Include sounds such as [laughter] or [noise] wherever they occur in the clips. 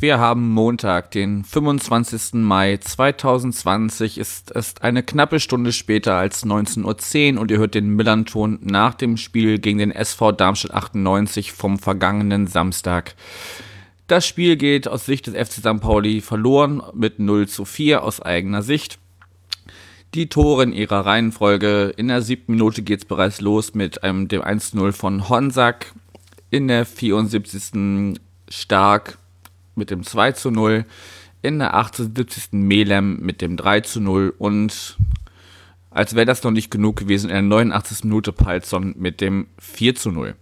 wir haben Montag, den 25. Mai 2020. Es ist eine knappe Stunde später als 19.10 Uhr und ihr hört den Millanton nach dem Spiel gegen den SV Darmstadt 98 vom vergangenen Samstag. Das Spiel geht aus Sicht des FC St. Pauli verloren mit 0 zu 4 aus eigener Sicht. Die Tore in ihrer Reihenfolge. In der siebten Minute geht es bereits los mit einem, dem 1-0 von Honsack. In der 74. Stark mit dem 2 zu 0. In der 78. Melem mit dem 3 zu 0. Und als wäre das noch nicht genug gewesen, in der 89. Minute Palzon mit dem 4 zu 0.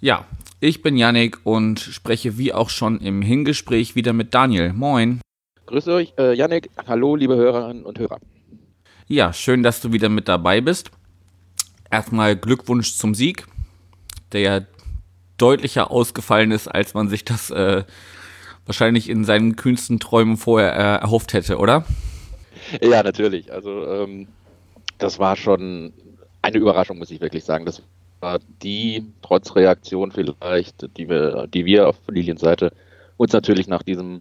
Ja, ich bin Yannick und spreche wie auch schon im Hingespräch wieder mit Daniel. Moin. Grüß euch, äh, Yannick. Hallo, liebe Hörerinnen und Hörer. Ja, schön, dass du wieder mit dabei bist. Erstmal Glückwunsch zum Sieg, der deutlicher ausgefallen ist, als man sich das äh, wahrscheinlich in seinen kühnsten Träumen vorher äh, erhofft hätte, oder? Ja, natürlich. Also ähm, das war schon eine Überraschung, muss ich wirklich sagen. Das war die Trotzreaktion vielleicht, die wir, die wir auf Liliens Seite uns natürlich nach diesem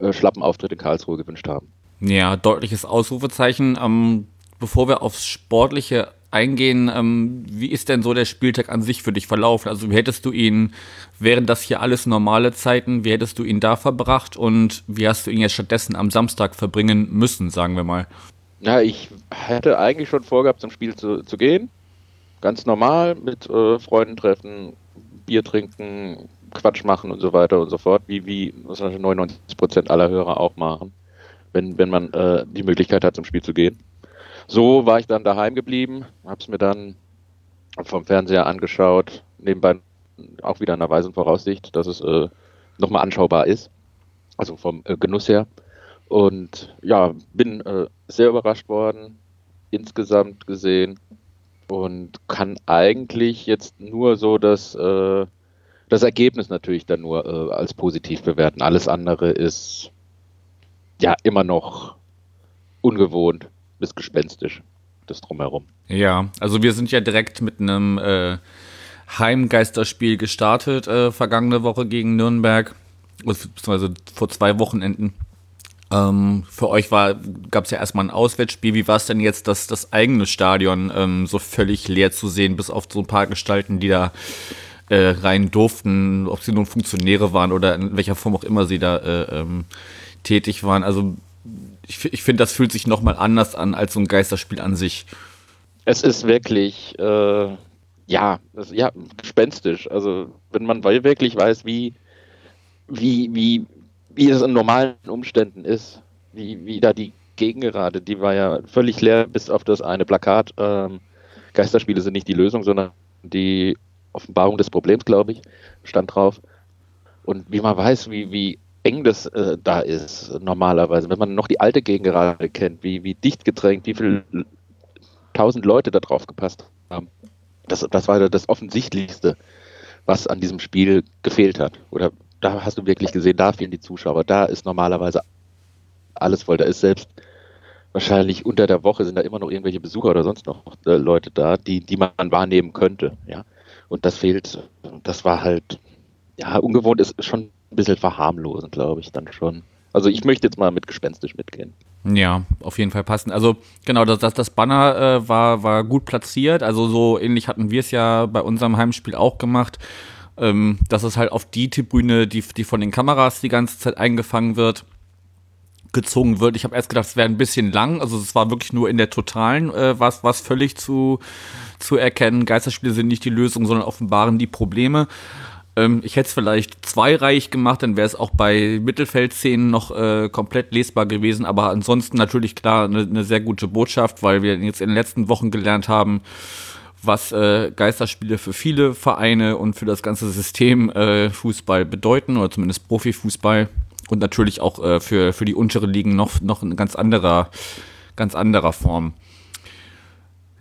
äh, schlappen Auftritt in Karlsruhe gewünscht haben. Ja, deutliches Ausrufezeichen. Ähm, bevor wir aufs Sportliche eingehen, ähm, wie ist denn so der Spieltag an sich für dich verlaufen? Also wie hättest du ihn, wären das hier alles normale Zeiten, wie hättest du ihn da verbracht und wie hast du ihn jetzt stattdessen am Samstag verbringen müssen, sagen wir mal? Ja, ich hätte eigentlich schon vorgehabt, zum Spiel zu, zu gehen ganz normal mit äh, Freunden treffen, Bier trinken, Quatsch machen und so weiter und so fort, wie, wie 99 Prozent aller Hörer auch machen, wenn, wenn man äh, die Möglichkeit hat, zum Spiel zu gehen. So war ich dann daheim geblieben, habe es mir dann vom Fernseher angeschaut, nebenbei auch wieder in der weisen Voraussicht, dass es äh, nochmal anschaubar ist, also vom äh, Genuss her. Und ja, bin äh, sehr überrascht worden, insgesamt gesehen und kann eigentlich jetzt nur so das, äh, das Ergebnis natürlich dann nur äh, als positiv bewerten. Alles andere ist ja immer noch ungewohnt bis gespenstisch, das drumherum. Ja, also wir sind ja direkt mit einem äh, Heimgeisterspiel gestartet, äh, vergangene Woche gegen Nürnberg, beziehungsweise vor zwei Wochenenden. Ähm, für euch gab es ja erstmal ein Auswärtsspiel. Wie war es denn jetzt, das, das eigene Stadion ähm, so völlig leer zu sehen, bis auf so ein paar Gestalten, die da äh, rein durften, ob sie nun Funktionäre waren oder in welcher Form auch immer sie da äh, ähm, tätig waren. Also ich, ich finde, das fühlt sich nochmal anders an als so ein Geisterspiel an sich. Es ist wirklich, äh, ja, das, ja, gespenstisch. Also wenn man wirklich weiß, wie, wie, wie, wie es in normalen Umständen ist, wie, wie da die Gegengerade, die war ja völlig leer, bis auf das eine Plakat. Ähm, Geisterspiele sind nicht die Lösung, sondern die Offenbarung des Problems, glaube ich, stand drauf. Und wie man weiß, wie, wie eng das äh, da ist, normalerweise, wenn man noch die alte Gegengerade kennt, wie, wie dicht gedrängt, wie viele tausend Leute da drauf gepasst haben. Das, das war das Offensichtlichste, was an diesem Spiel gefehlt hat. Oder da hast du wirklich gesehen, da fehlen die Zuschauer. Da ist normalerweise alles voll. Da ist selbst wahrscheinlich unter der Woche sind da immer noch irgendwelche Besucher oder sonst noch äh, Leute da, die, die man wahrnehmen könnte. Ja. Und das fehlt, das war halt, ja, ungewohnt ist schon ein bisschen verharmlosend, glaube ich, dann schon. Also ich möchte jetzt mal mit gespenstisch mitgehen. Ja, auf jeden Fall passend. Also genau, das, das, das Banner äh, war, war gut platziert. Also so ähnlich hatten wir es ja bei unserem Heimspiel auch gemacht ähm, dass es halt auf die Tribüne, die, die von den Kameras die ganze Zeit eingefangen wird, gezogen wird. Ich habe erst gedacht, es wäre ein bisschen lang. Also es war wirklich nur in der totalen, äh, was, was völlig zu, zu erkennen. Geisterspiele sind nicht die Lösung, sondern offenbaren die Probleme. Ähm, ich hätte es vielleicht zweireich gemacht, dann wäre es auch bei Mittelfeldszenen noch äh, komplett lesbar gewesen. Aber ansonsten natürlich klar eine ne sehr gute Botschaft, weil wir jetzt in den letzten Wochen gelernt haben, was äh, Geisterspiele für viele Vereine und für das ganze System äh, Fußball bedeuten oder zumindest Profifußball und natürlich auch äh, für, für die untere Ligen noch, noch in ganz anderer, ganz anderer Form.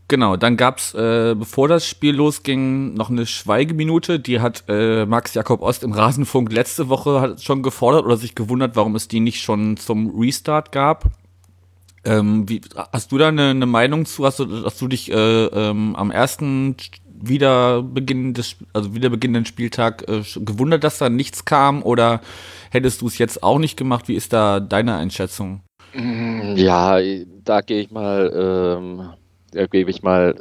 Genau, dann gab's, äh, bevor das Spiel losging, noch eine Schweigeminute. Die hat äh, Max Jakob Ost im Rasenfunk letzte Woche schon gefordert oder sich gewundert, warum es die nicht schon zum Restart gab. Ähm, wie, hast du da eine, eine Meinung zu? Hast du, hast du dich äh, ähm, am ersten Wiederbeginn des, also wiederbeginnenden Spieltag äh, gewundert, dass da nichts kam? Oder hättest du es jetzt auch nicht gemacht? Wie ist da deine Einschätzung? Ja, da gehe ich mal, ähm, da gebe ich mal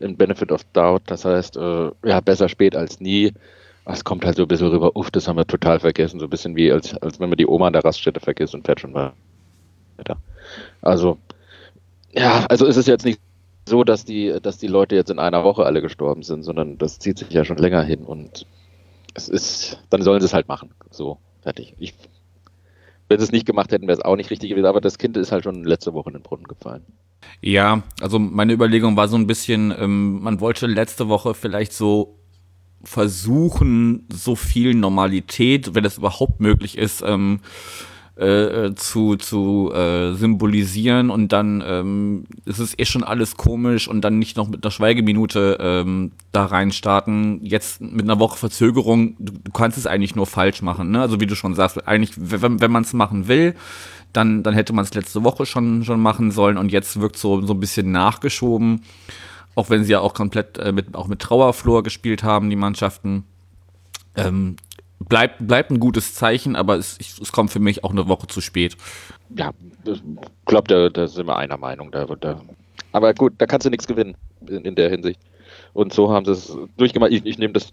den Benefit of Doubt. Das heißt, äh, ja, besser spät als nie. Es kommt halt so ein bisschen rüber, uff, das haben wir total vergessen. So ein bisschen wie, als, als wenn man die Oma an der Raststätte vergisst und fährt schon weiter. Also, ja, also ist es jetzt nicht so, dass die, dass die Leute jetzt in einer Woche alle gestorben sind, sondern das zieht sich ja schon länger hin und es ist, dann sollen sie es halt machen. So, fertig. Ich, wenn sie es nicht gemacht hätten, wäre es auch nicht richtig gewesen, aber das Kind ist halt schon letzte Woche in den Brunnen gefallen. Ja, also meine Überlegung war so ein bisschen, ähm, man wollte letzte Woche vielleicht so versuchen, so viel Normalität, wenn es überhaupt möglich ist, ähm, äh, zu, zu äh, symbolisieren und dann ähm, ist es eh schon alles komisch und dann nicht noch mit einer Schweigeminute ähm, da reinstarten. Jetzt mit einer Woche Verzögerung, du, du kannst es eigentlich nur falsch machen. Ne? Also wie du schon sagst, eigentlich, wenn, wenn man es machen will, dann, dann hätte man es letzte Woche schon, schon machen sollen und jetzt wirkt so, so ein bisschen nachgeschoben. Auch wenn sie ja auch komplett äh, mit, auch mit Trauerflor gespielt haben, die Mannschaften. Ähm, bleibt, bleibt ein gutes Zeichen, aber es, es kommt für mich auch eine Woche zu spät. Ja, ich glaube, da, da sind wir einer Meinung. Da, da. Aber gut, da kannst du nichts gewinnen in, in der Hinsicht. Und so haben sie es durchgemacht. Ich, ich nehme das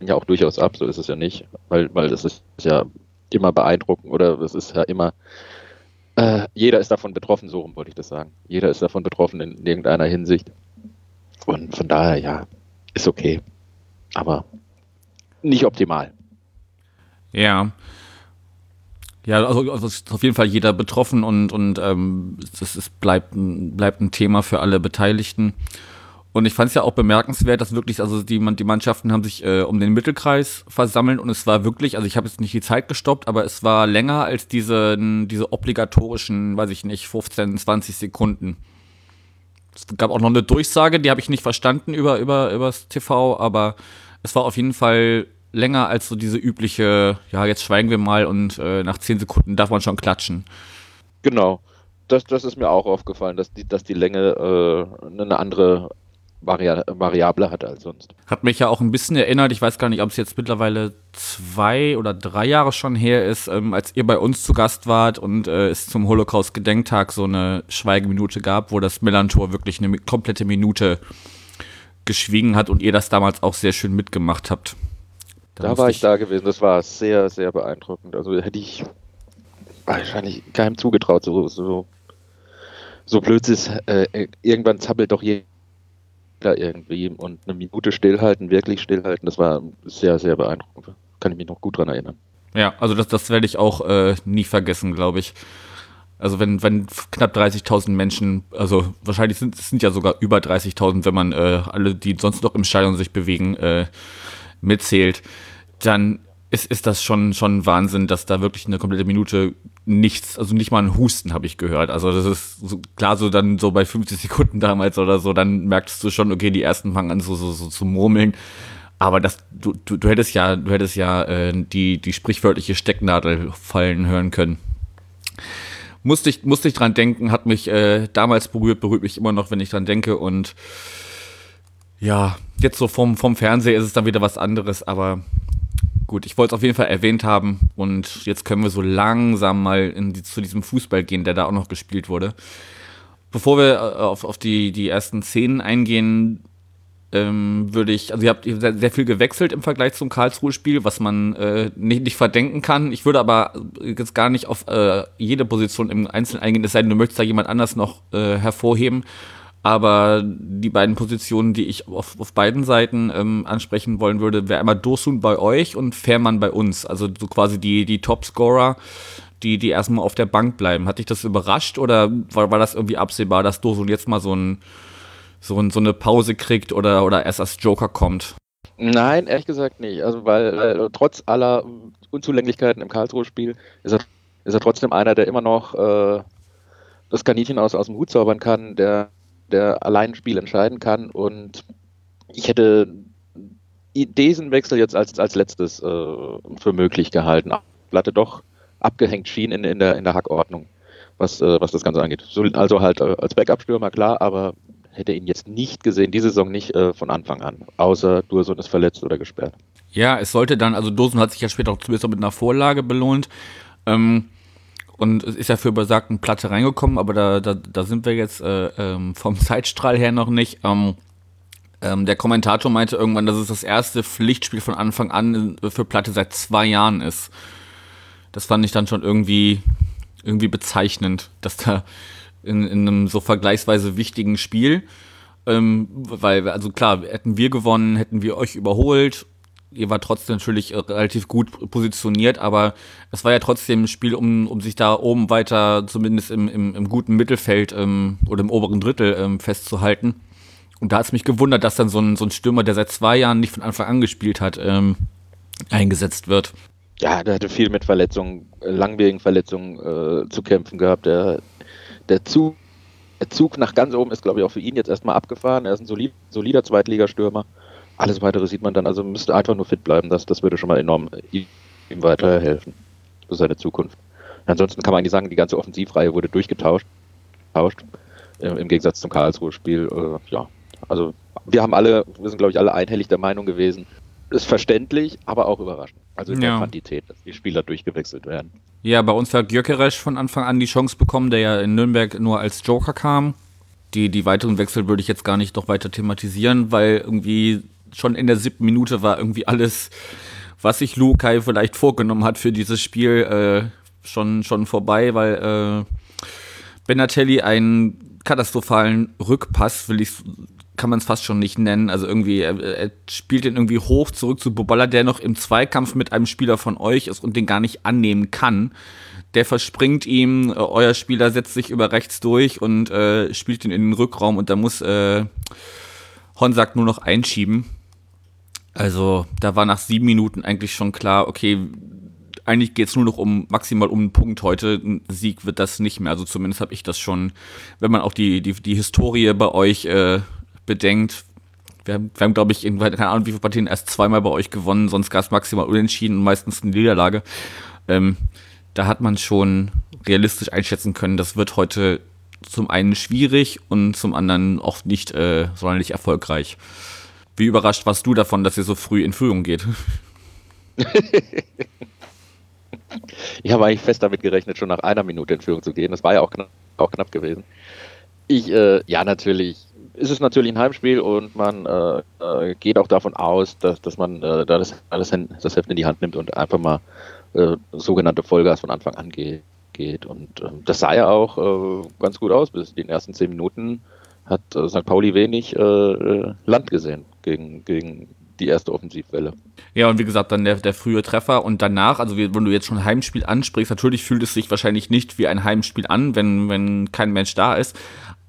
ja auch durchaus ab, so ist es ja nicht, weil, weil das ist ja immer beeindruckend oder es ist ja immer, äh, jeder ist davon betroffen, so rum wollte ich das sagen. Jeder ist davon betroffen in irgendeiner Hinsicht. Und von daher, ja, ist okay. Aber nicht optimal. Ja. Ja, also, also ist auf jeden Fall jeder betroffen und, und ähm, das ist, bleibt, bleibt ein Thema für alle Beteiligten. Und ich fand es ja auch bemerkenswert, dass wirklich, also die, die Mannschaften haben sich äh, um den Mittelkreis versammelt und es war wirklich, also ich habe jetzt nicht die Zeit gestoppt, aber es war länger als diese, diese obligatorischen, weiß ich nicht, 15, 20 Sekunden. Es gab auch noch eine Durchsage, die habe ich nicht verstanden über, über, übers TV, aber es war auf jeden Fall länger als so diese übliche, ja, jetzt schweigen wir mal und äh, nach zehn Sekunden darf man schon klatschen. Genau. Das, das ist mir auch aufgefallen, dass die, dass die Länge äh, eine andere Vari Variable hat als sonst. Hat mich ja auch ein bisschen erinnert, ich weiß gar nicht, ob es jetzt mittlerweile zwei oder drei Jahre schon her ist, ähm, als ihr bei uns zu Gast wart und äh, es zum Holocaust-Gedenktag so eine Schweigeminute gab, wo das Millantor wirklich eine komplette Minute geschwiegen hat und ihr das damals auch sehr schön mitgemacht habt. Da, da war ich, da gewesen, das war sehr, sehr beeindruckend. Also hätte ich wahrscheinlich keinem zugetraut, so, so, so blöd ist, äh, irgendwann zappelt doch jeder irgendwie und eine Minute stillhalten, wirklich stillhalten, das war sehr, sehr beeindruckend. Kann ich mich noch gut dran erinnern. Ja, also das, das werde ich auch äh, nie vergessen, glaube ich. Also wenn, wenn knapp 30.000 Menschen, also wahrscheinlich sind es sind ja sogar über 30.000, wenn man äh, alle, die sonst noch im Stadion sich bewegen, äh, mitzählt, dann ist, ist das schon, schon Wahnsinn, dass da wirklich eine komplette Minute nichts, also nicht mal ein Husten habe ich gehört. Also das ist so, klar so dann so bei 50 Sekunden damals oder so, dann merkst du schon, okay, die ersten fangen an so, so, so zu murmeln. Aber das, du, du, du hättest ja, du hättest ja äh, die, die sprichwörtliche Stecknadel fallen hören können musste ich, musste ich dran denken, hat mich äh, damals berührt, berührt mich immer noch, wenn ich dran denke. Und ja, jetzt so vom, vom Fernseher ist es dann wieder was anderes, aber gut, ich wollte es auf jeden Fall erwähnt haben und jetzt können wir so langsam mal die, zu diesem Fußball gehen, der da auch noch gespielt wurde. Bevor wir äh, auf, auf die, die ersten Szenen eingehen, ähm, würde ich, also ihr habt sehr viel gewechselt im Vergleich zum Karlsruhe-Spiel, was man äh, nicht, nicht verdenken kann. Ich würde aber jetzt gar nicht auf äh, jede Position im Einzelnen eingehen, es sei denn, du möchtest da jemand anders noch äh, hervorheben. Aber die beiden Positionen, die ich auf, auf beiden Seiten ähm, ansprechen wollen würde, wäre einmal Dosun bei euch und Fährmann bei uns. Also so quasi die, die Topscorer, die, die erstmal auf der Bank bleiben. Hat dich das überrascht oder war, war das irgendwie absehbar, dass Dosun jetzt mal so ein so, so eine Pause kriegt oder, oder erst als Joker kommt? Nein, ehrlich gesagt nicht. Also, weil äh, trotz aller Unzulänglichkeiten im Karlsruhe-Spiel ist er, ist er trotzdem einer, der immer noch äh, das Kaninchen aus, aus dem Hut zaubern kann, der der allein ein Spiel entscheiden kann. Und ich hätte diesen Wechsel jetzt als, als letztes äh, für möglich gehalten. Platte doch abgehängt schien in, in, der, in der Hackordnung, was, äh, was das Ganze angeht. So, also halt äh, als Backup-Stürmer, klar, aber hätte ihn jetzt nicht gesehen, diese Saison nicht äh, von Anfang an, außer Dursun ist verletzt oder gesperrt. Ja, es sollte dann, also Dursun hat sich ja später auch zumindest mit einer Vorlage belohnt. Ähm, und ist ja für besagten Platte reingekommen, aber da, da, da sind wir jetzt äh, ähm, vom [laughs] Zeitstrahl her noch nicht. Ähm, ähm, der Kommentator meinte irgendwann, dass es das erste Pflichtspiel von Anfang an für Platte seit zwei Jahren ist. Das fand ich dann schon irgendwie, irgendwie bezeichnend, dass da in, in einem so vergleichsweise wichtigen Spiel, ähm, weil, also klar, hätten wir gewonnen, hätten wir euch überholt. Ihr war trotzdem natürlich relativ gut positioniert, aber es war ja trotzdem ein Spiel, um, um sich da oben weiter, zumindest im, im, im guten Mittelfeld ähm, oder im oberen Drittel ähm, festzuhalten. Und da hat es mich gewundert, dass dann so ein, so ein Stürmer, der seit zwei Jahren nicht von Anfang an gespielt hat, ähm, eingesetzt wird. Ja, der hatte viel mit Verletzungen, langwierigen Verletzungen äh, zu kämpfen gehabt. Der, der, Zug, der Zug nach ganz oben ist, glaube ich, auch für ihn jetzt erstmal abgefahren. Er ist ein solid, solider Zweitligastürmer. Alles weitere sieht man dann, also müsste einfach nur fit bleiben. Das, das würde schon mal enorm ihm weiterhelfen für seine Zukunft. Ansonsten kann man eigentlich sagen, die ganze Offensivreihe wurde durchgetauscht. Tauscht, Im Gegensatz zum Karlsruhe-Spiel. Äh, ja, also wir haben alle, wir sind glaube ich alle einhellig der Meinung gewesen, ist verständlich, aber auch überraschend. Also in ja. der Quantität, dass die Spieler durchgewechselt werden. Ja, bei uns hat Gyökeres von Anfang an die Chance bekommen, der ja in Nürnberg nur als Joker kam. Die, die weiteren Wechsel würde ich jetzt gar nicht noch weiter thematisieren, weil irgendwie schon in der siebten Minute war irgendwie alles, was sich Lukai vielleicht vorgenommen hat für dieses Spiel, äh, schon, schon vorbei, weil äh, Benatelli einen katastrophalen Rückpass, will ich kann man es fast schon nicht nennen. Also irgendwie, er, er spielt den irgendwie hoch zurück zu Boballa, der noch im Zweikampf mit einem Spieler von euch ist und den gar nicht annehmen kann. Der verspringt ihm, äh, euer Spieler setzt sich über rechts durch und äh, spielt ihn in den Rückraum und da muss äh, Honsack nur noch einschieben. Also da war nach sieben Minuten eigentlich schon klar, okay, eigentlich geht es nur noch um maximal um einen Punkt heute. Ein Sieg wird das nicht mehr. Also zumindest habe ich das schon, wenn man auch die, die, die Historie bei euch äh, bedenkt, wir haben, wir haben glaube ich, keine Ahnung, wie viele Partien erst zweimal bei euch gewonnen, sonst gab es maximal unentschieden und meistens eine Niederlage. Ähm, da hat man schon realistisch einschätzen können, das wird heute zum einen schwierig und zum anderen auch nicht äh, sonderlich erfolgreich. Wie überrascht warst du davon, dass ihr so früh in Führung geht? [laughs] ich habe eigentlich fest damit gerechnet, schon nach einer Minute in Führung zu gehen. Das war ja auch knapp, auch knapp gewesen. Ich, äh, ja, natürlich ist es natürlich ein Heimspiel und man äh, äh, geht auch davon aus, dass, dass man äh, da das, das, das Heft in die Hand nimmt und einfach mal äh, sogenannte Vollgas von Anfang an geht. geht. Und ähm, das sah ja auch äh, ganz gut aus. Bis in den ersten zehn Minuten hat äh, St. Pauli wenig Land gesehen gegen, gegen die erste Offensivwelle. Ja, und wie gesagt, dann der, der frühe Treffer und danach, also wenn du jetzt schon Heimspiel ansprichst, natürlich fühlt es sich wahrscheinlich nicht wie ein Heimspiel an, wenn, wenn kein Mensch da ist.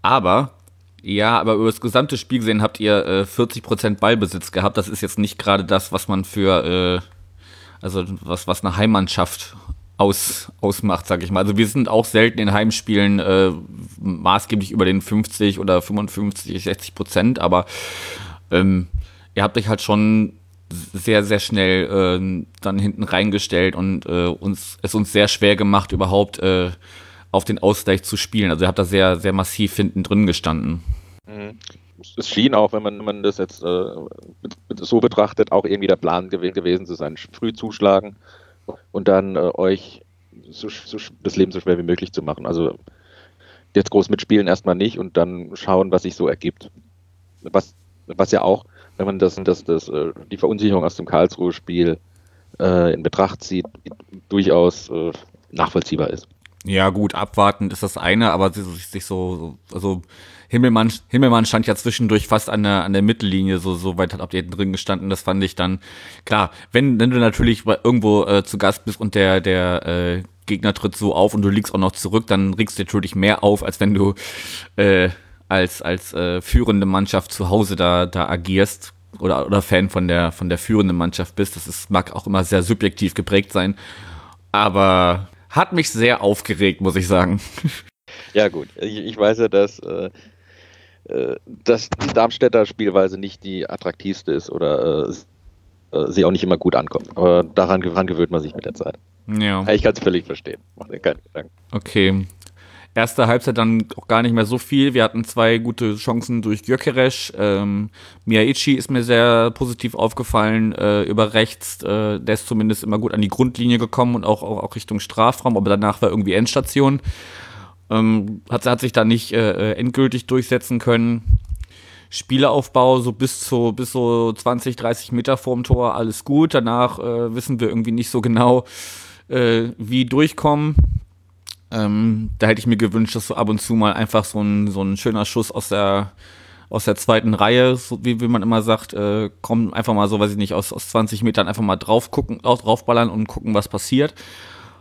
Aber ja, aber über das gesamte Spiel gesehen habt ihr äh, 40% Ballbesitz gehabt. Das ist jetzt nicht gerade das, was man für, äh, also was, was eine Heimmannschaft aus, ausmacht, sag ich mal. Also wir sind auch selten in Heimspielen äh, maßgeblich über den 50 oder 55, 60 Prozent, aber ähm, ihr habt euch halt schon sehr, sehr schnell äh, dann hinten reingestellt und äh, uns, es uns sehr schwer gemacht, überhaupt äh, auf den Ausgleich zu spielen. Also ihr habt da sehr, sehr massiv hinten drin gestanden. Mhm. Es schien auch, wenn man, wenn man das jetzt äh, so betrachtet, auch irgendwie der Plan gew gewesen zu sein. Früh zuschlagen und dann äh, euch so, so, das Leben so schwer wie möglich zu machen. Also jetzt groß mitspielen erstmal nicht und dann schauen, was sich so ergibt. Was, was ja auch, wenn man das, das, das, äh, die Verunsicherung aus dem Karlsruhe-Spiel äh, in Betracht zieht, durchaus äh, nachvollziehbar ist. Ja, gut, abwartend ist das eine, aber sich so, also Himmelmann, Himmelmann stand ja zwischendurch fast an der, an der Mittellinie, so, so weit hat ihr drin gestanden, das fand ich dann, klar, wenn, wenn du natürlich irgendwo äh, zu Gast bist und der, der äh, Gegner tritt so auf und du liegst auch noch zurück, dann regst du natürlich mehr auf, als wenn du äh, als, als äh, führende Mannschaft zu Hause da, da agierst oder, oder Fan von der, von der führenden Mannschaft bist. Das ist, mag auch immer sehr subjektiv geprägt sein. Aber hat mich sehr aufgeregt, muss ich sagen. Ja, gut. Ich, ich weiß ja, dass, äh, dass die Darmstädter Spielweise nicht die attraktivste ist oder äh, äh, sie auch nicht immer gut ankommt. Aber daran, daran gewöhnt man sich mit der Zeit. Ja. Ich kann es völlig verstehen. Mach dir keine Gedanken. Okay. Erste Halbzeit dann auch gar nicht mehr so viel. Wir hatten zwei gute Chancen durch Gyökeres. Ähm, Miyaichi ist mir sehr positiv aufgefallen äh, über rechts. Äh, der ist zumindest immer gut an die Grundlinie gekommen und auch, auch, auch Richtung Strafraum, aber danach war irgendwie Endstation. Ähm, hat, hat sich da nicht äh, äh endgültig durchsetzen können. Spielaufbau so bis zu bis so 20, 30 Meter vorm Tor, alles gut. Danach äh, wissen wir irgendwie nicht so genau, äh, wie durchkommen. Ähm, da hätte ich mir gewünscht, dass so ab und zu mal einfach so ein, so ein schöner Schuss aus der, aus der zweiten Reihe, so wie, wie man immer sagt, äh, kommen einfach mal so, weiß ich nicht, aus, aus 20 Metern einfach mal drauf gucken, draufballern und gucken, was passiert.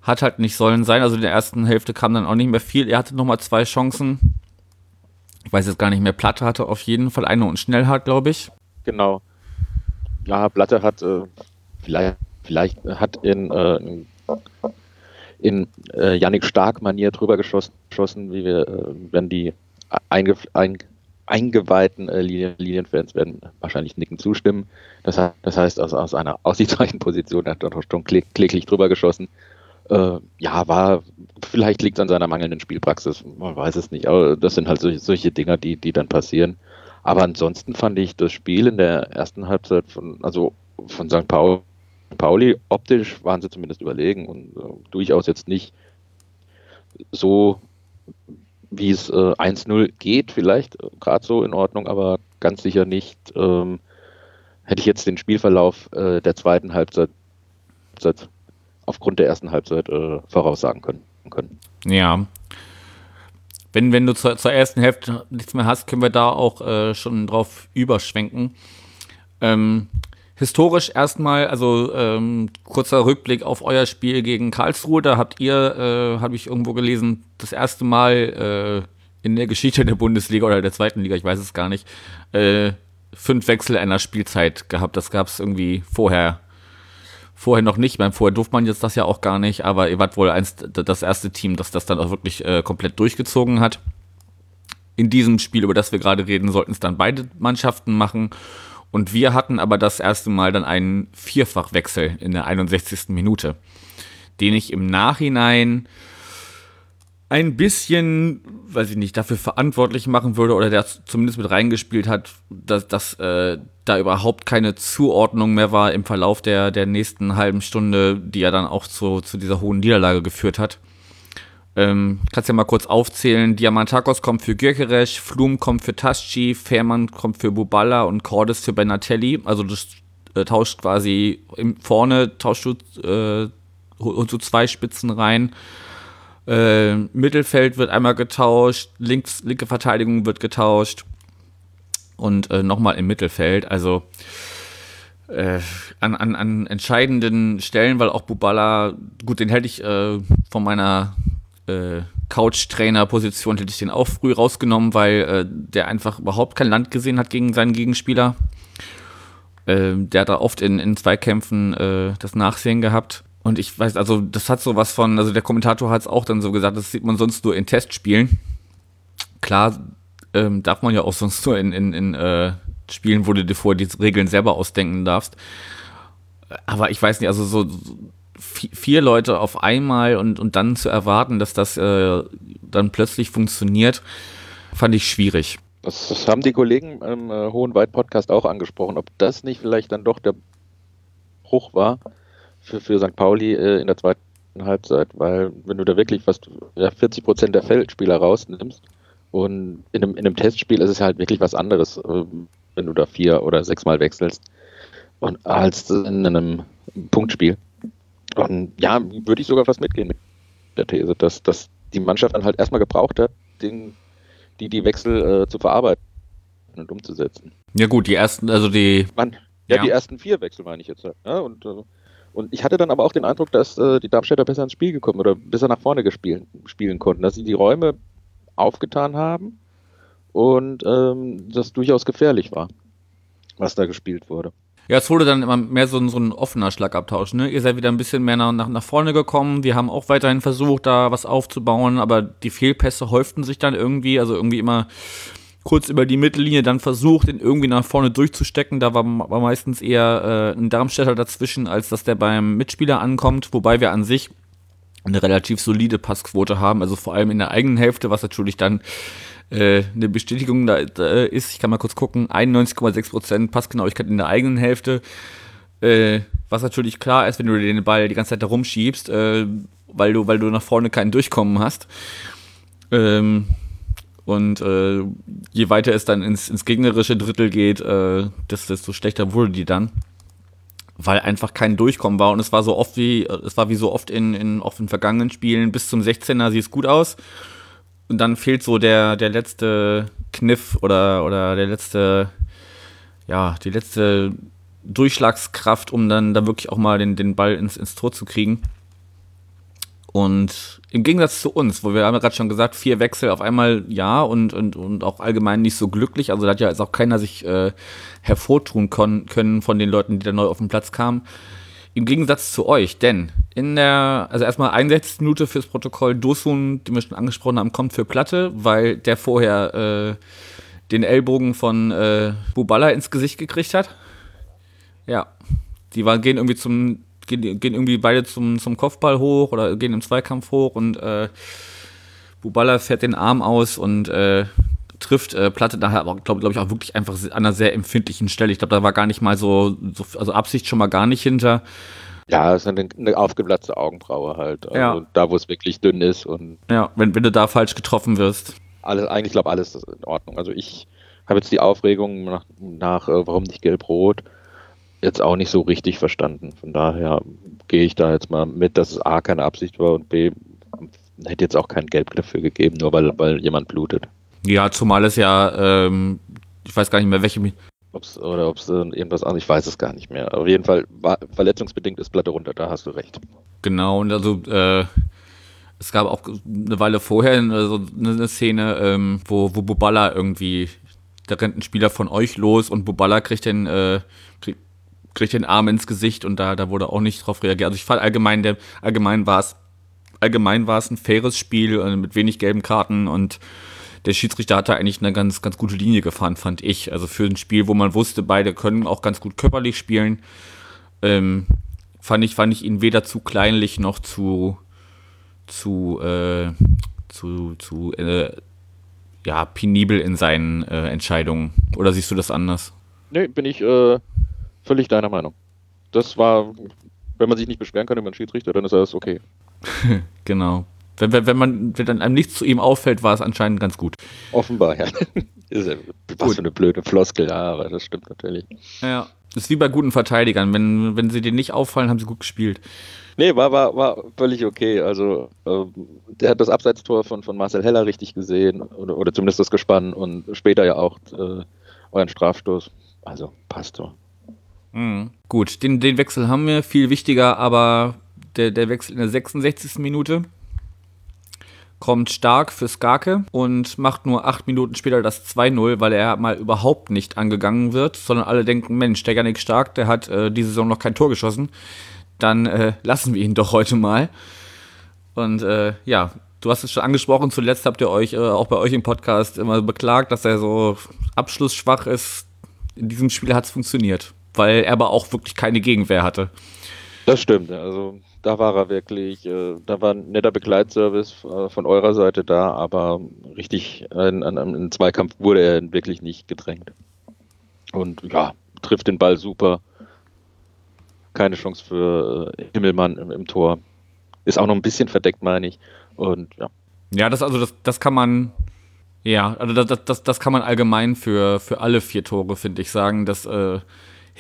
Hat halt nicht sollen sein. Also in der ersten Hälfte kam dann auch nicht mehr viel. Er hatte nochmal zwei Chancen. Ich weiß jetzt gar nicht mehr. Platte hatte auf jeden Fall eine und Schnellhardt, glaube ich. Genau. Ja, Platte hat äh, vielleicht, vielleicht hat in, äh, in äh, Yannick Stark-Manier drüber geschossen, geschossen, wie wir, äh, wenn die einge, ein, eingeweihten äh, Linien, Linienfans werden wahrscheinlich nicken zustimmen. Das, das heißt, aus, aus einer Aussichtszeichenposition [laughs] hat er doch schon kläglich drüber geschossen. Äh, ja, war, vielleicht liegt es an seiner mangelnden Spielpraxis, man weiß es nicht, aber das sind halt solche, solche Dinger, die, die dann passieren. Aber ansonsten fand ich das Spiel in der ersten Halbzeit von, also von St. Paul Pauli, optisch waren sie zumindest überlegen und äh, durchaus jetzt nicht so, wie es äh, 1-0 geht, vielleicht äh, gerade so in Ordnung, aber ganz sicher nicht. Ähm, hätte ich jetzt den Spielverlauf äh, der zweiten Halbzeit, Halbzeit aufgrund der ersten Halbzeit äh, voraussagen können, können. Ja. Wenn, wenn du zur, zur, ersten Hälfte nichts mehr hast, können wir da auch äh, schon drauf überschwenken. Ähm, historisch erstmal, also ähm, kurzer Rückblick auf euer Spiel gegen Karlsruhe. Da habt ihr, äh, habe ich irgendwo gelesen, das erste Mal äh, in der Geschichte der Bundesliga oder der zweiten Liga, ich weiß es gar nicht, äh, fünf Wechsel einer Spielzeit gehabt. Das gab es irgendwie vorher. Vorher noch nicht, beim vorher durfte man jetzt das ja auch gar nicht, aber ihr wart wohl eins, das erste Team, das das dann auch wirklich äh, komplett durchgezogen hat. In diesem Spiel, über das wir gerade reden, sollten es dann beide Mannschaften machen. Und wir hatten aber das erste Mal dann einen Vierfachwechsel in der 61. Minute, den ich im Nachhinein ein bisschen, weiß ich nicht, dafür verantwortlich machen würde oder der zumindest mit reingespielt hat, dass, dass äh, da überhaupt keine Zuordnung mehr war im Verlauf der, der nächsten halben Stunde, die ja dann auch zu, zu dieser hohen Niederlage geführt hat. Ähm, kannst ja mal kurz aufzählen. Diamantakos kommt für Gyökeres, Flum kommt für Tasci, Fährmann kommt für Buballa und Cordes für Benatelli. Also das äh, tauscht quasi im, vorne, tauscht du äh, so zwei Spitzen rein. Äh, Mittelfeld wird einmal getauscht, links, linke Verteidigung wird getauscht und äh, nochmal im Mittelfeld. Also äh, an, an, an entscheidenden Stellen, weil auch Bubala, gut, den hätte ich äh, von meiner äh, Couch-Trainer-Position hätte ich den auch früh rausgenommen, weil äh, der einfach überhaupt kein Land gesehen hat gegen seinen Gegenspieler. Äh, der hat da oft in, in Zweikämpfen äh, das Nachsehen gehabt. Und ich weiß, also das hat so was von, also der Kommentator hat es auch dann so gesagt, das sieht man sonst nur in Testspielen. Klar ähm, darf man ja auch sonst nur in, in, in äh, Spielen, wo du dir vor die Regeln selber ausdenken darfst. Aber ich weiß nicht, also so, vier Leute auf einmal und, und dann zu erwarten, dass das äh, dann plötzlich funktioniert, fand ich schwierig. Das, das haben die Kollegen im äh, Hohen Weit Podcast auch angesprochen, ob das nicht vielleicht dann doch der Bruch war für, für St. Pauli äh, in der zweiten Halbzeit, weil wenn du da wirklich fast ja, 40 Prozent der Feldspieler rausnimmst und in einem, in einem Testspiel ist es halt wirklich was anderes, äh, wenn du da vier oder sechs Mal wechselst und als in einem Punktspiel. Und ja, würde ich sogar fast mitgehen mit der These, dass, dass die Mannschaft dann halt erstmal gebraucht hat, den, die, die Wechsel äh, zu verarbeiten und umzusetzen. Ja gut, die ersten, also die... Man, ja, ja, die ersten vier Wechsel meine ich jetzt. Ja, und, äh, und ich hatte dann aber auch den Eindruck, dass äh, die Darmstädter besser ins Spiel gekommen oder besser nach vorne gespielt, spielen konnten, dass sie die Räume aufgetan haben und ähm, das durchaus gefährlich war, was da gespielt wurde. Ja, es wurde dann immer mehr so, ein, so ein offener Schlagabtausch. Ne? Ihr seid wieder ein bisschen mehr nach, nach vorne gekommen. Wir haben auch weiterhin versucht, da was aufzubauen, aber die Fehlpässe häuften sich dann irgendwie. Also irgendwie immer kurz über die Mittellinie, dann versucht, ihn irgendwie nach vorne durchzustecken. Da war, war meistens eher äh, ein Darmstädter dazwischen, als dass der beim Mitspieler ankommt, wobei wir an sich eine relativ solide Passquote haben, also vor allem in der eigenen Hälfte, was natürlich dann äh, eine Bestätigung da, ist. Ich kann mal kurz gucken, 91,6% Passgenauigkeit in der eigenen Hälfte. Äh, was natürlich klar ist, wenn du den Ball die ganze Zeit da rumschiebst, äh, weil, du, weil du nach vorne kein Durchkommen hast. Ähm, und äh, je weiter es dann ins, ins gegnerische Drittel geht, äh, desto schlechter wurde die dann. Weil einfach kein Durchkommen war. Und es war so oft wie, es war wie so oft in, in, auch in vergangenen Spielen, bis zum 16er sieht es gut aus. Und dann fehlt so der, der letzte Kniff oder, oder der letzte, ja, die letzte Durchschlagskraft, um dann da wirklich auch mal den, den Ball ins, ins Tor zu kriegen. Und im Gegensatz zu uns, wo wir haben ja gerade schon gesagt, vier Wechsel auf einmal ja und, und, und auch allgemein nicht so glücklich. Also da hat ja jetzt auch keiner sich äh, hervortun können von den Leuten, die da neu auf den Platz kamen. Im Gegensatz zu euch, denn in der, also erstmal 61 Minute fürs Protokoll, Dosun, den wir schon angesprochen haben, kommt für Platte, weil der vorher äh, den Ellbogen von äh, Bubala ins Gesicht gekriegt hat. Ja, die waren, gehen irgendwie zum gehen, gehen irgendwie beide zum, zum Kopfball hoch oder gehen im Zweikampf hoch und äh, Bubala fährt den Arm aus und äh, trifft äh, Platte daher aber, glaube glaub ich, auch wirklich einfach an einer sehr empfindlichen Stelle. Ich glaube, da war gar nicht mal so, so, also Absicht schon mal gar nicht hinter. Ja, es ist eine, eine aufgeplatzte Augenbraue halt. Also ja. Da, wo es wirklich dünn ist. Und ja, wenn, wenn du da falsch getroffen wirst. Alles, eigentlich glaube alles ist in Ordnung. Also ich habe jetzt die Aufregung nach, nach äh, warum nicht gelb-rot, jetzt auch nicht so richtig verstanden. Von daher gehe ich da jetzt mal mit, dass es A keine Absicht war und B hätte jetzt auch kein Gelb dafür gegeben, nur weil, weil jemand blutet. Ja, zumal es ja, ähm, ich weiß gar nicht mehr, welche. Ob's, oder ob es äh, irgendwas anderes, ich weiß es gar nicht mehr. Auf jeden Fall, war, verletzungsbedingt ist Platte runter, da hast du recht. Genau, und also, äh, es gab auch eine Weile vorher also eine Szene, ähm, wo, wo Bubala irgendwie, da rennt ein Spieler von euch los und Bubala kriegt den, äh, kriegt, kriegt den Arm ins Gesicht und da, da wurde auch nicht drauf reagiert. Also ich fand allgemein, der, allgemein war es, allgemein war es ein faires Spiel äh, mit wenig gelben Karten und der Schiedsrichter hatte eigentlich eine ganz, ganz gute Linie gefahren, fand ich. Also für ein Spiel, wo man wusste, beide können auch ganz gut körperlich spielen, ähm, fand ich, fand ich ihn weder zu kleinlich noch zu, zu, äh, zu, zu, äh, ja, penibel in seinen äh, Entscheidungen. Oder siehst du das anders? Nee, bin ich, äh, völlig deiner Meinung. Das war, wenn man sich nicht beschweren kann über den Schiedsrichter, dann ist das okay. [laughs] genau. Wenn, wenn, wenn, man, wenn dann einem nichts zu ihm auffällt, war es anscheinend ganz gut. Offenbar, ja. [laughs] ist ja was gut. für eine blöde Floskel, ja, aber das stimmt natürlich. Ja, das ist wie bei guten Verteidigern. Wenn, wenn sie dir nicht auffallen, haben sie gut gespielt. Nee, war, war, war völlig okay. Also, äh, der hat das Abseitstor von, von Marcel Heller richtig gesehen, oder, oder zumindest das Gespann und später ja auch äh, euren Strafstoß. Also, passt so. Mhm. Gut, den, den Wechsel haben wir. Viel wichtiger, aber der, der Wechsel in der 66. Minute kommt stark für Skarke und macht nur acht Minuten später das 2-0, weil er mal überhaupt nicht angegangen wird, sondern alle denken, Mensch, der Janik Stark, der hat äh, diese Saison noch kein Tor geschossen. Dann äh, lassen wir ihn [laughs] doch heute mal. Und äh, ja, du hast es schon angesprochen, zuletzt habt ihr euch äh, auch bei euch im Podcast immer beklagt, dass er so abschlussschwach ist. In diesem Spiel hat es funktioniert weil er aber auch wirklich keine Gegenwehr hatte. Das stimmt, also da war er wirklich, äh, da war ein netter Begleitservice äh, von eurer Seite da, aber richtig in, in, in Zweikampf wurde er wirklich nicht gedrängt. Und ja, trifft den Ball super. Keine Chance für äh, Himmelmann im, im Tor. Ist auch noch ein bisschen verdeckt, meine ich. Und ja. Ja, das also das, das kann man ja, also das, das, das kann man allgemein für, für alle vier Tore, finde ich, sagen, dass äh,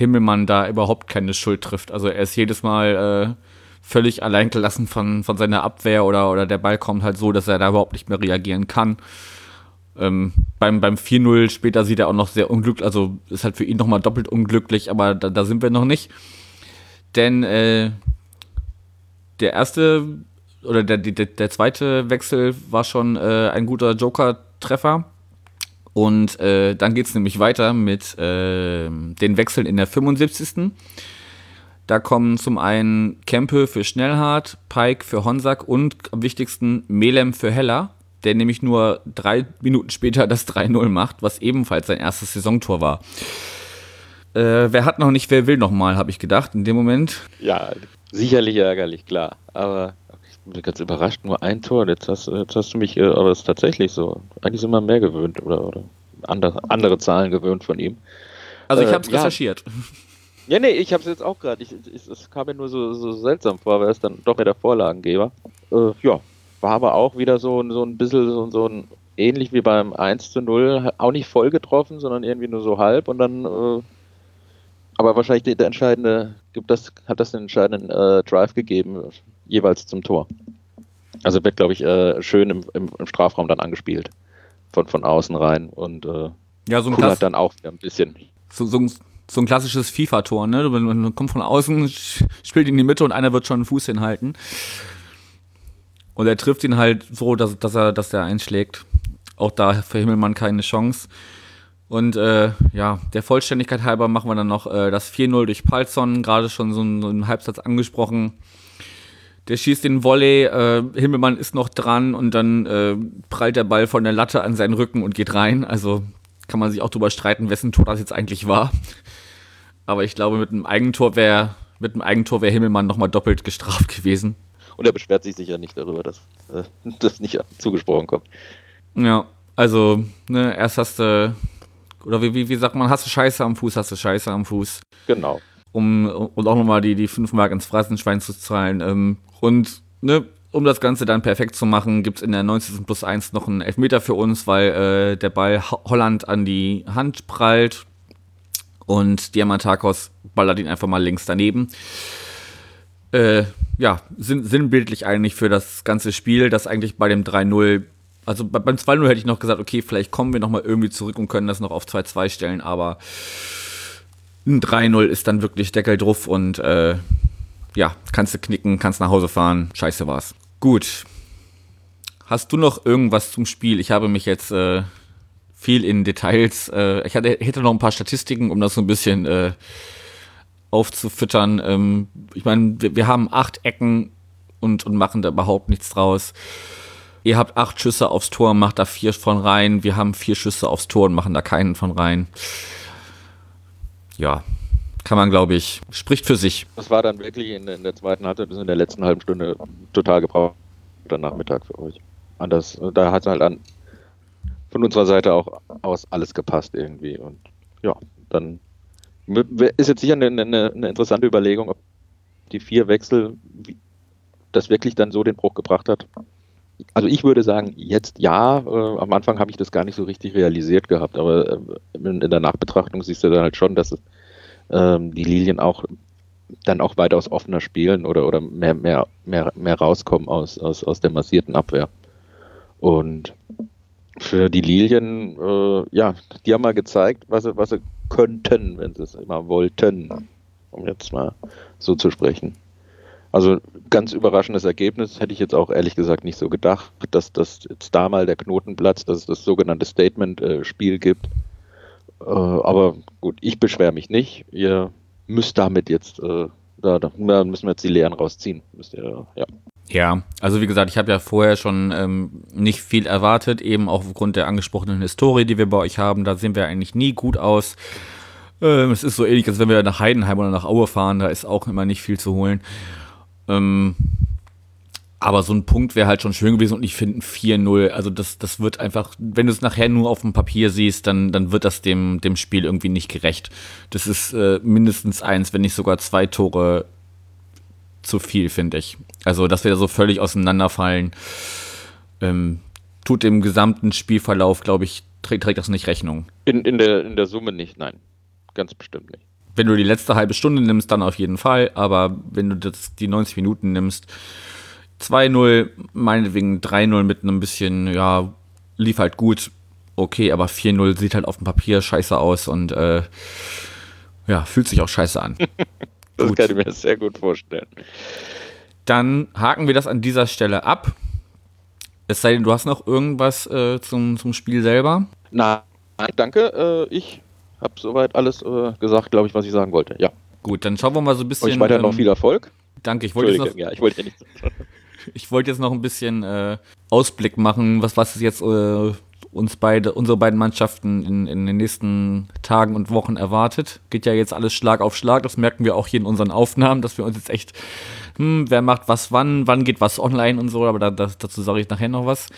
Himmelmann da überhaupt keine Schuld trifft. Also er ist jedes Mal äh, völlig alleingelassen von, von seiner Abwehr oder, oder der Ball kommt halt so, dass er da überhaupt nicht mehr reagieren kann. Ähm, beim beim 4-0 später sieht er auch noch sehr unglücklich, also ist halt für ihn nochmal doppelt unglücklich, aber da, da sind wir noch nicht. Denn äh, der erste oder der, der, der zweite Wechsel war schon äh, ein guter Joker-Treffer. Und äh, dann geht es nämlich weiter mit äh, den Wechseln in der 75. Da kommen zum einen Kempe für Schnellhardt, Pike für Honsack und am wichtigsten Melem für Heller. der nämlich nur drei Minuten später das 3-0 macht, was ebenfalls sein erstes Saisontor war. Äh, wer hat noch nicht, wer will noch mal, habe ich gedacht in dem Moment. Ja, sicherlich ärgerlich, klar. Aber bin ganz überrascht, nur ein Tor. Jetzt hast, jetzt hast du mich, äh, aber es ist tatsächlich so. Eigentlich sind wir mehr gewöhnt oder, oder andere, andere Zahlen gewöhnt von ihm. Also ich habe es äh, ja. recherchiert. Ja, nee, ich habe es jetzt auch gerade. Es kam mir nur so, so seltsam vor, weil es dann doch mehr der Vorlagengeber. Äh, ja, war aber auch wieder so, so ein bisschen so, so ein ähnlich wie beim 1 zu 0, auch nicht voll getroffen, sondern irgendwie nur so halb und dann äh, aber wahrscheinlich der, der entscheidende, gibt das, hat das den entscheidenden äh, Drive gegeben, jeweils zum Tor. Also wird, glaube ich, äh, schön im, im, im, Strafraum dann angespielt. Von, von außen rein und äh, ja, so ein dann auch wieder ein bisschen. So, so, so ein klassisches FIFA-Tor, ne? Man kommt von außen, [laughs] spielt in die Mitte und einer wird schon einen Fuß hinhalten. Und er trifft ihn halt so, dass, dass er, dass er einschlägt. Auch da verhimmelt man keine Chance. Und äh, ja, der Vollständigkeit halber machen wir dann noch äh, das 4-0 durch Palzon, gerade schon so ein, so ein Halbsatz angesprochen. Der schießt den Volley, äh, Himmelmann ist noch dran und dann äh, prallt der Ball von der Latte an seinen Rücken und geht rein. Also kann man sich auch drüber streiten, wessen Tor das jetzt eigentlich war. Aber ich glaube, mit einem Eigentor wäre mit einem Eigentor wäre Himmelmann nochmal doppelt gestraft gewesen. Und er beschwert sich sicher nicht darüber, dass äh, [laughs] das nicht zugesprochen kommt. Ja, also, ne, erst hast du oder wie, wie, wie sagt man, hast du Scheiße am Fuß, hast du Scheiße am Fuß. Genau. Um, und auch nochmal die, die 5 Mark ins Phrasenschwein zu zahlen. Ähm, und ne, um das Ganze dann perfekt zu machen, gibt es in der 90. plus 1 noch einen Elfmeter für uns, weil äh, der Ball Holland an die Hand prallt und Diamantakos ballert ihn einfach mal links daneben. Äh, ja, sinn, sinnbildlich eigentlich für das ganze Spiel, das eigentlich bei dem 3-0 also beim 2-0 hätte ich noch gesagt, okay, vielleicht kommen wir nochmal irgendwie zurück und können das noch auf 2-2 stellen, aber ein 3-0 ist dann wirklich Deckel drauf und äh, ja, kannst du knicken, kannst nach Hause fahren, scheiße war's. Gut. Hast du noch irgendwas zum Spiel? Ich habe mich jetzt äh, viel in Details, äh, ich hatte, hätte noch ein paar Statistiken, um das so ein bisschen äh, aufzufüttern. Ähm, ich meine, wir, wir haben acht Ecken und, und machen da überhaupt nichts draus. Ihr habt acht Schüsse aufs Tor, macht da vier von rein. Wir haben vier Schüsse aufs Tor und machen da keinen von rein. Ja, kann man, glaube ich, spricht für sich. Das war dann wirklich in, in der zweiten Halbzeit bis in der letzten halben Stunde total gebraucht. Der Nachmittag für euch. Anders, da hat halt an von unserer Seite auch aus alles gepasst irgendwie. Und ja, dann ist jetzt sicher eine, eine, eine interessante Überlegung, ob die vier Wechsel das wirklich dann so den Bruch gebracht hat also ich würde sagen, jetzt ja. Äh, am Anfang habe ich das gar nicht so richtig realisiert gehabt, aber äh, in, in, der Nachbetrachtung siehst du dann halt schon, dass ähm, die Lilien auch dann auch weitaus offener spielen oder, oder mehr, mehr, mehr, mehr rauskommen aus, aus, aus der massierten Abwehr. Und für die Lilien, äh, ja, die haben mal gezeigt, was sie, was sie könnten, wenn sie es immer wollten, um jetzt mal so zu sprechen. Also ganz überraschendes Ergebnis, hätte ich jetzt auch ehrlich gesagt nicht so gedacht, dass das jetzt da mal der Knoten platzt, dass es das sogenannte Statement-Spiel gibt. Äh, aber gut, ich beschwere mich nicht. Ihr müsst damit jetzt, äh, da, da, müssen wir jetzt die Lehren rausziehen. Müsst ihr, ja. Ja, also wie gesagt, ich habe ja vorher schon ähm, nicht viel erwartet, eben auch aufgrund der angesprochenen Historie, die wir bei euch haben. Da sehen wir eigentlich nie gut aus. Ähm, es ist so ähnlich, als wenn wir nach Heidenheim oder nach Aue fahren, da ist auch immer nicht viel zu holen. Ähm, aber so ein Punkt wäre halt schon schön gewesen und ich finde ein 4-0, also das, das wird einfach, wenn du es nachher nur auf dem Papier siehst, dann, dann wird das dem, dem Spiel irgendwie nicht gerecht. Das ist äh, mindestens eins, wenn nicht sogar zwei Tore zu viel, finde ich. Also, dass wir da so völlig auseinanderfallen, ähm, tut dem gesamten Spielverlauf, glaube ich, trägt, trägt das nicht Rechnung. In, in, der, in der Summe nicht, nein. Ganz bestimmt nicht wenn du die letzte halbe Stunde nimmst, dann auf jeden Fall. Aber wenn du das, die 90 Minuten nimmst, 2-0, meinetwegen 3-0 mit einem bisschen, ja, lief halt gut. Okay, aber 4-0 sieht halt auf dem Papier scheiße aus und äh, ja, fühlt sich auch scheiße an. [laughs] das gut. kann ich mir sehr gut vorstellen. Dann haken wir das an dieser Stelle ab. Es sei denn, du hast noch irgendwas äh, zum, zum Spiel selber? Nein, danke. Äh, ich habe soweit alles äh, gesagt, glaube ich, was ich sagen wollte. Ja. Gut, dann schauen wir mal so ein bisschen. Euch weiter ähm, noch viel Erfolg. Danke, ich wollte noch, ja, ich wollte ja nicht. [laughs] ich wollte jetzt noch ein bisschen äh, Ausblick machen, was, was ist jetzt äh, uns beide, unsere beiden Mannschaften in, in den nächsten Tagen und Wochen erwartet. Geht ja jetzt alles Schlag auf Schlag. Das merken wir auch hier in unseren Aufnahmen, dass wir uns jetzt echt, hm, wer macht was wann, wann geht was online und so, aber da, das, dazu sage ich nachher noch was.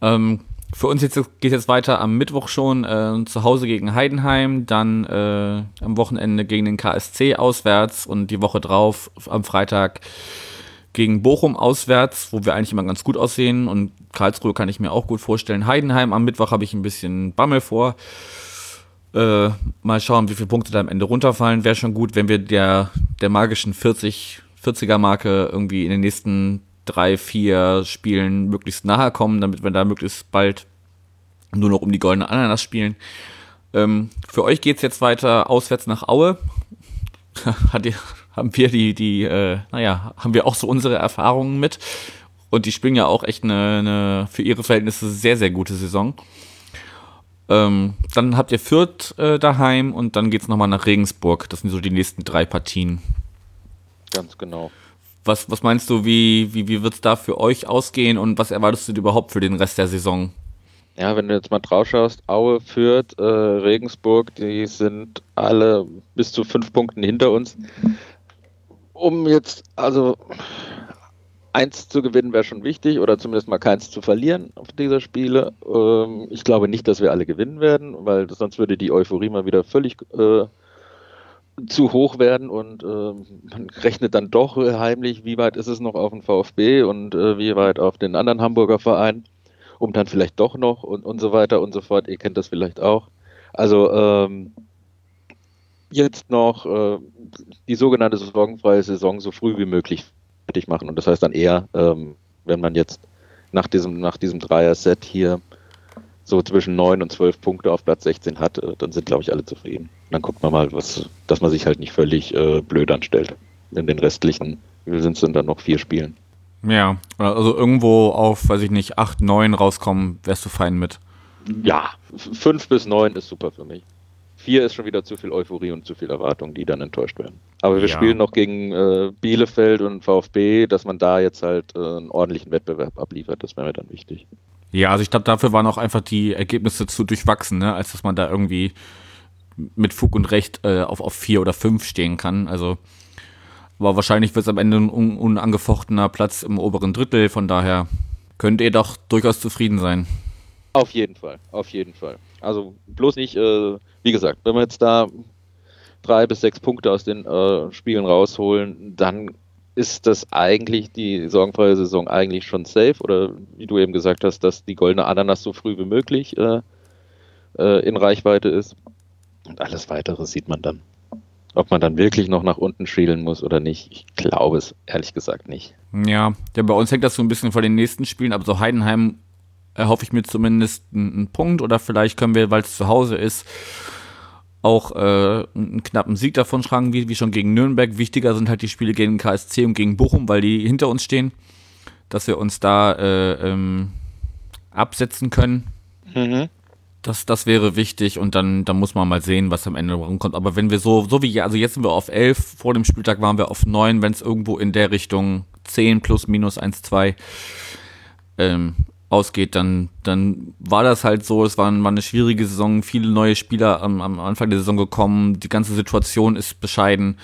Ähm, für uns jetzt, geht jetzt weiter am Mittwoch schon äh, zu Hause gegen Heidenheim, dann äh, am Wochenende gegen den KSC auswärts und die Woche drauf am Freitag gegen Bochum auswärts, wo wir eigentlich immer ganz gut aussehen und Karlsruhe kann ich mir auch gut vorstellen. Heidenheim am Mittwoch habe ich ein bisschen Bammel vor. Äh, mal schauen, wie viele Punkte da am Ende runterfallen. Wäre schon gut, wenn wir der, der magischen 40, 40er Marke irgendwie in den nächsten drei, vier Spielen möglichst nahe kommen, damit wir da möglichst bald nur noch um die goldene Ananas spielen. Ähm, für euch geht es jetzt weiter auswärts nach Aue. [laughs] Hat ihr, haben wir die, die, äh, naja, haben wir auch so unsere Erfahrungen mit. Und die spielen ja auch echt eine, eine für ihre Verhältnisse sehr, sehr gute Saison. Ähm, dann habt ihr Fürth äh, daheim und dann geht es nochmal nach Regensburg. Das sind so die nächsten drei Partien. Ganz genau. Was, was meinst du, wie, wie, wie wird es da für euch ausgehen und was erwartest du überhaupt für den Rest der Saison? Ja, wenn du jetzt mal drauf schaust, Aue, Fürth, äh, Regensburg, die sind alle bis zu fünf Punkten hinter uns um jetzt, also eins zu gewinnen wäre schon wichtig oder zumindest mal keins zu verlieren auf dieser Spiele. Ähm, ich glaube nicht, dass wir alle gewinnen werden, weil sonst würde die Euphorie mal wieder völlig äh, zu hoch werden und äh, man rechnet dann doch heimlich, wie weit ist es noch auf den VfB und äh, wie weit auf den anderen Hamburger Verein, um dann vielleicht doch noch und, und so weiter und so fort. Ihr kennt das vielleicht auch. Also ähm, jetzt noch äh, die sogenannte sorgenfreie Saison so früh wie möglich fertig machen. Und das heißt dann eher, ähm, wenn man jetzt nach diesem, nach diesem Dreier-Set hier so zwischen 9 und 12 Punkte auf Platz 16 hat, äh, dann sind, glaube ich, alle zufrieden. Dann guckt man mal, was, dass man sich halt nicht völlig äh, blöd anstellt. In den restlichen, wie sind es denn dann noch vier Spielen? Ja, also irgendwo auf, weiß ich nicht, 8, 9 rauskommen, wärst du fein mit. Ja, 5 bis 9 ist super für mich. Vier ist schon wieder zu viel Euphorie und zu viel Erwartung, die dann enttäuscht werden. Aber wir ja. spielen noch gegen äh, Bielefeld und VfB, dass man da jetzt halt äh, einen ordentlichen Wettbewerb abliefert. Das wäre mir dann wichtig. Ja, also ich glaube, dafür waren auch einfach die Ergebnisse zu durchwachsen, ne? als dass man da irgendwie mit Fug und Recht äh, auf, auf vier oder fünf stehen kann. Also aber wahrscheinlich wird es am Ende ein un unangefochtener Platz im oberen Drittel. Von daher könnt ihr doch durchaus zufrieden sein. Auf jeden Fall, auf jeden Fall. Also bloß nicht, äh, wie gesagt, wenn wir jetzt da drei bis sechs Punkte aus den äh, Spielen rausholen, dann ist das eigentlich die sorgenfreie Saison eigentlich schon safe oder wie du eben gesagt hast, dass die goldene Ananas so früh wie möglich äh, äh, in Reichweite ist. Und alles weitere sieht man dann. Ob man dann wirklich noch nach unten schielen muss oder nicht, ich glaube es ehrlich gesagt nicht. Ja, ja, bei uns hängt das so ein bisschen von den nächsten Spielen, aber so Heidenheim erhoffe ich mir zumindest einen Punkt oder vielleicht können wir, weil es zu Hause ist, auch äh, einen knappen Sieg davon schlagen, wie, wie schon gegen Nürnberg. Wichtiger sind halt die Spiele gegen KSC und gegen Bochum, weil die hinter uns stehen, dass wir uns da äh, ähm, absetzen können. Mhm. Das, das wäre wichtig und dann, dann muss man mal sehen, was am Ende rumkommt. Aber wenn wir so, so wie, also jetzt sind wir auf 11, vor dem Spieltag waren wir auf 9, wenn es irgendwo in der Richtung 10 plus minus 1, 2 ähm, ausgeht, dann, dann war das halt so, es war, war eine schwierige Saison, viele neue Spieler am, am, Anfang der Saison gekommen, die ganze Situation ist bescheiden.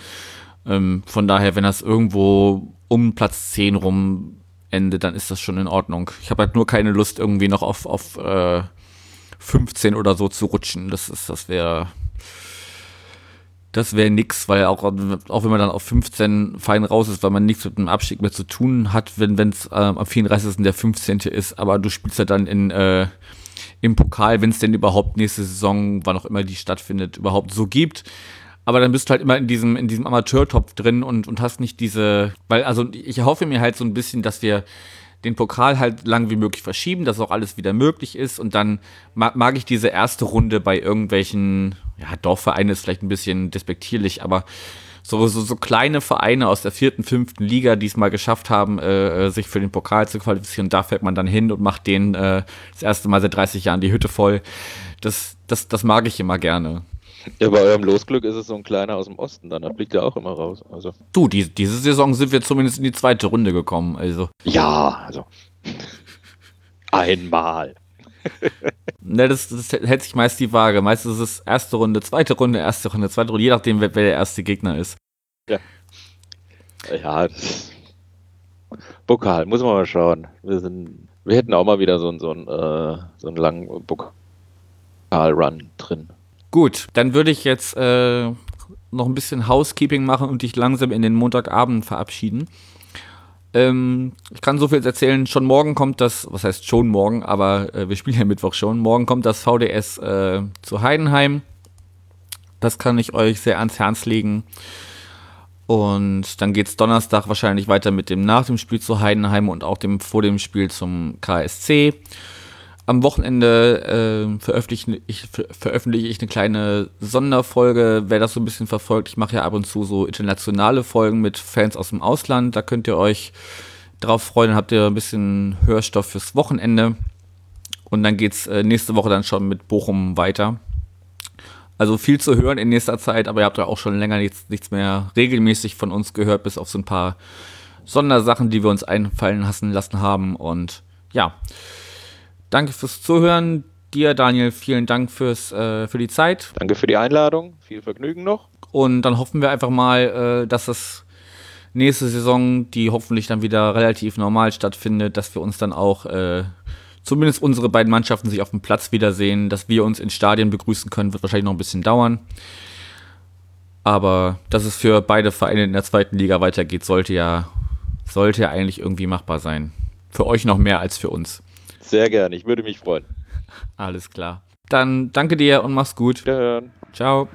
Ähm, von daher, wenn das irgendwo um Platz 10 rum endet, dann ist das schon in Ordnung. Ich habe halt nur keine Lust, irgendwie noch auf, auf äh, 15 oder so zu rutschen. Das das wäre das wäre nix, weil auch, auch wenn man dann auf 15 fein raus ist, weil man nichts mit dem Abstieg mehr zu tun hat, wenn es äh, am 34. der 15. ist, aber du spielst ja dann in, äh, im Pokal, wenn es denn überhaupt nächste Saison, wann auch immer die stattfindet, überhaupt so gibt. Aber dann bist du halt immer in diesem, in diesem Amateurtopf drin und, und hast nicht diese, weil, also ich hoffe mir halt so ein bisschen, dass wir den Pokal halt lang wie möglich verschieben, dass auch alles wieder möglich ist. Und dann mag, mag ich diese erste Runde bei irgendwelchen, ja, Dorfvereinen ist vielleicht ein bisschen despektierlich, aber so, so, so kleine Vereine aus der vierten, fünften Liga, die es mal geschafft haben, äh, äh sich für den Pokal zu qualifizieren, da fährt man dann hin und macht denen äh, das erste Mal seit 30 Jahren die Hütte voll. Das, das, das mag ich immer gerne. Ja, bei eurem Losglück ist es so ein kleiner aus dem Osten, dann da fliegt er auch immer raus. Also. Du, die, diese Saison sind wir zumindest in die zweite Runde gekommen. Also. Ja, also. [laughs] Einmal. [laughs] ne, das, das, hält sich meist die Waage. Meistens ist es erste Runde, zweite Runde, erste Runde, zweite Runde, je nachdem, wer, wer der erste Gegner ist. Ja. Ja, das Pokal, muss man mal schauen. Wir, sind, wir hätten auch mal wieder so, so, einen, äh, so einen langen Pokal-Run drin. Gut, dann würde ich jetzt äh, noch ein bisschen Housekeeping machen und dich langsam in den Montagabend verabschieden. Ähm, ich kann so viel erzählen. Schon morgen kommt das, was heißt schon morgen, aber äh, wir spielen ja Mittwoch schon. Morgen kommt das VDS äh, zu Heidenheim. Das kann ich euch sehr ans Herz legen. Und dann geht es Donnerstag wahrscheinlich weiter mit dem nach dem Spiel zu Heidenheim und auch dem vor dem Spiel zum KSC. Am Wochenende äh, veröffentliche, ich, veröffentliche ich eine kleine Sonderfolge. Wer das so ein bisschen verfolgt, ich mache ja ab und zu so internationale Folgen mit Fans aus dem Ausland. Da könnt ihr euch drauf freuen. Dann habt ihr ein bisschen Hörstoff fürs Wochenende. Und dann geht es äh, nächste Woche dann schon mit Bochum weiter. Also viel zu hören in nächster Zeit, aber ihr habt ja auch schon länger nichts, nichts mehr regelmäßig von uns gehört, bis auf so ein paar Sondersachen, die wir uns einfallen lassen haben. Und ja, danke fürs Zuhören. Dir, Daniel, vielen Dank fürs, äh, für die Zeit. Danke für die Einladung. Viel Vergnügen noch. Und dann hoffen wir einfach mal, äh, dass es nächste Saison, die hoffentlich dann wieder relativ normal stattfindet, dass wir uns dann auch äh, zumindest unsere beiden Mannschaften sich auf dem Platz wiedersehen. Dass wir uns in Stadien begrüßen können, wird wahrscheinlich noch ein bisschen dauern. Aber dass es für beide Vereine in der zweiten Liga weitergeht, sollte ja, sollte ja eigentlich irgendwie machbar sein. Für euch noch mehr als für uns. Sehr gerne, ich würde mich freuen. Alles klar. Dann danke dir und mach's gut. Wiederhören. Ciao.